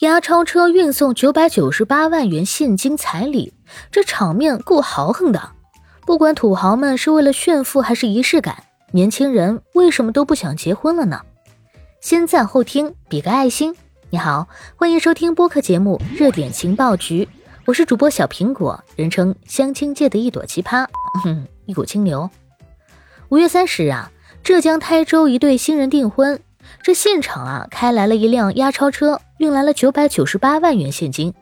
押钞车运送九百九十八万元现金彩礼，这场面够豪横的。不管土豪们是为了炫富还是仪式感，年轻人为什么都不想结婚了呢？先赞后听，比个爱心。你好，欢迎收听播客节目《热点情报局》，我是主播小苹果，人称相亲界的一朵奇葩，哼 一股清流。五月三十日啊，浙江台州一对新人订婚。这现场啊，开来了一辆押钞车，运来了九百九十八万元现金。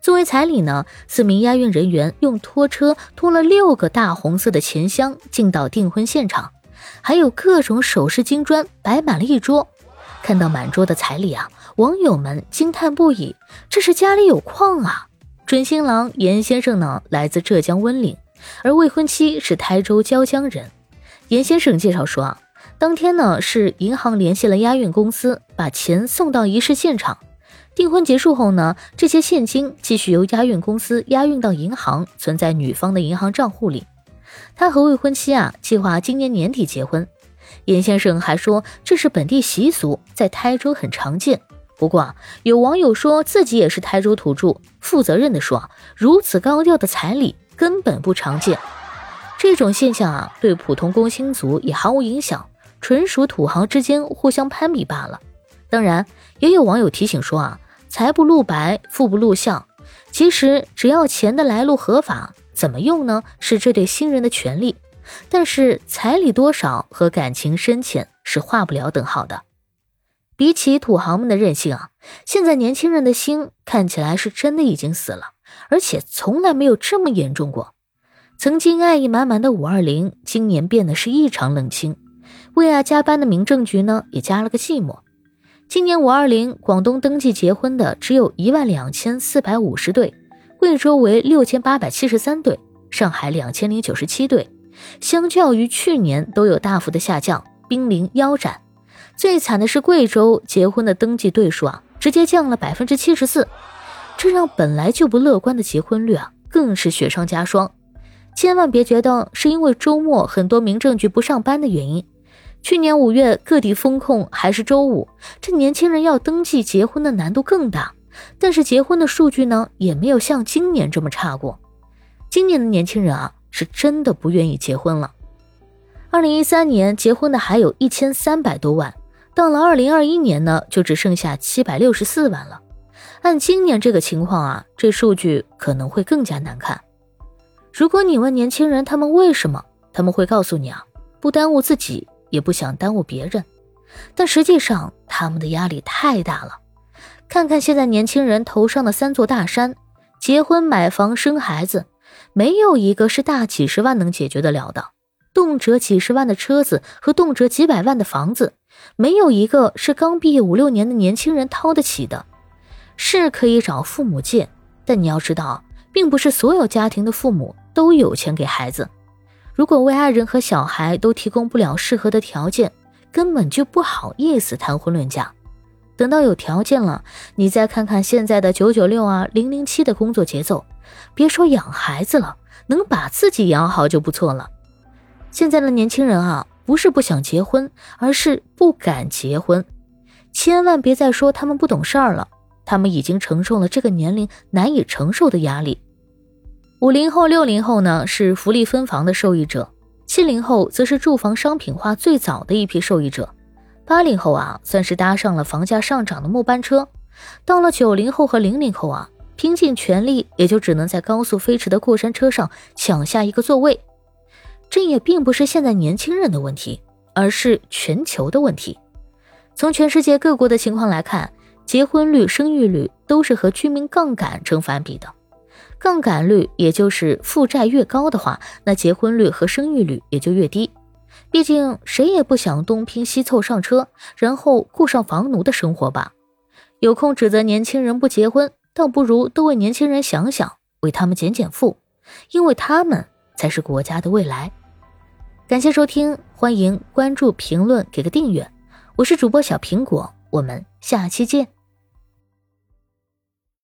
作为彩礼呢，四名押运人员用拖车拖了六个大红色的钱箱进到订婚现场，还有各种首饰金砖摆满了一桌。看到满桌的彩礼啊，网友们惊叹不已：这是家里有矿啊！准新郎严先生呢，来自浙江温岭，而未婚妻是台州椒江人。严先生介绍说啊。当天呢，是银行联系了押运公司，把钱送到仪式现场。订婚结束后呢，这些现金继续由押运公司押运到银行，存在女方的银行账户里。他和未婚妻啊，计划今年年底结婚。严先生还说，这是本地习俗，在台州很常见。不过啊，有网友说自己也是台州土著，负责任的说，如此高调的彩礼根本不常见。这种现象啊，对普通工薪族也毫无影响。纯属土豪之间互相攀比罢了。当然，也有网友提醒说啊，财不露白，富不露相。其实只要钱的来路合法，怎么用呢？是这对新人的权利。但是彩礼多少和感情深浅是画不了等号的。比起土豪们的任性啊，现在年轻人的心看起来是真的已经死了，而且从来没有这么严重过。曾经爱意满满的五二零，今年变得是异常冷清。为爱加班的民政局呢，也加了个寂寞。今年五二零，广东登记结婚的只有一万两千四百五十对，贵州为六千八百七十三对，上海两千零九十七对，相较于去年都有大幅的下降，濒临腰斩。最惨的是贵州结婚的登记对数啊，直接降了百分之七十四，这让本来就不乐观的结婚率啊，更是雪上加霜。千万别觉得是因为周末很多民政局不上班的原因。去年五月，各地封控还是周五，这年轻人要登记结婚的难度更大。但是结婚的数据呢，也没有像今年这么差过。今年的年轻人啊，是真的不愿意结婚了。二零一三年结婚的还有一千三百多万，到了二零二一年呢，就只剩下七百六十四万了。按今年这个情况啊，这数据可能会更加难看。如果你问年轻人他们为什么，他们会告诉你啊，不耽误自己。也不想耽误别人，但实际上他们的压力太大了。看看现在年轻人头上的三座大山：结婚、买房、生孩子，没有一个是大几十万能解决得了的。动辄几十万的车子和动辄几百万的房子，没有一个是刚毕业五六年的年轻人掏得起的。是可以找父母借，但你要知道，并不是所有家庭的父母都有钱给孩子。如果为爱人和小孩都提供不了适合的条件，根本就不好意思谈婚论嫁。等到有条件了，你再看看现在的九九六啊、零零七的工作节奏，别说养孩子了，能把自己养好就不错了。现在的年轻人啊，不是不想结婚，而是不敢结婚。千万别再说他们不懂事儿了，他们已经承受了这个年龄难以承受的压力。五零后、六零后呢是福利分房的受益者，七零后则是住房商品化最早的一批受益者，八零后啊算是搭上了房价上涨的末班车，到了九零后和零零后啊，拼尽全力也就只能在高速飞驰的过山车上抢下一个座位。这也并不是现在年轻人的问题，而是全球的问题。从全世界各国的情况来看，结婚率、生育率都是和居民杠杆成反比的。杠杆率，也就是负债越高的话，那结婚率和生育率也就越低。毕竟谁也不想东拼西凑上车，然后过上房奴的生活吧。有空指责年轻人不结婚，倒不如多为年轻人想想，为他们减减负，因为他们才是国家的未来。感谢收听，欢迎关注、评论、给个订阅。我是主播小苹果，我们下期见。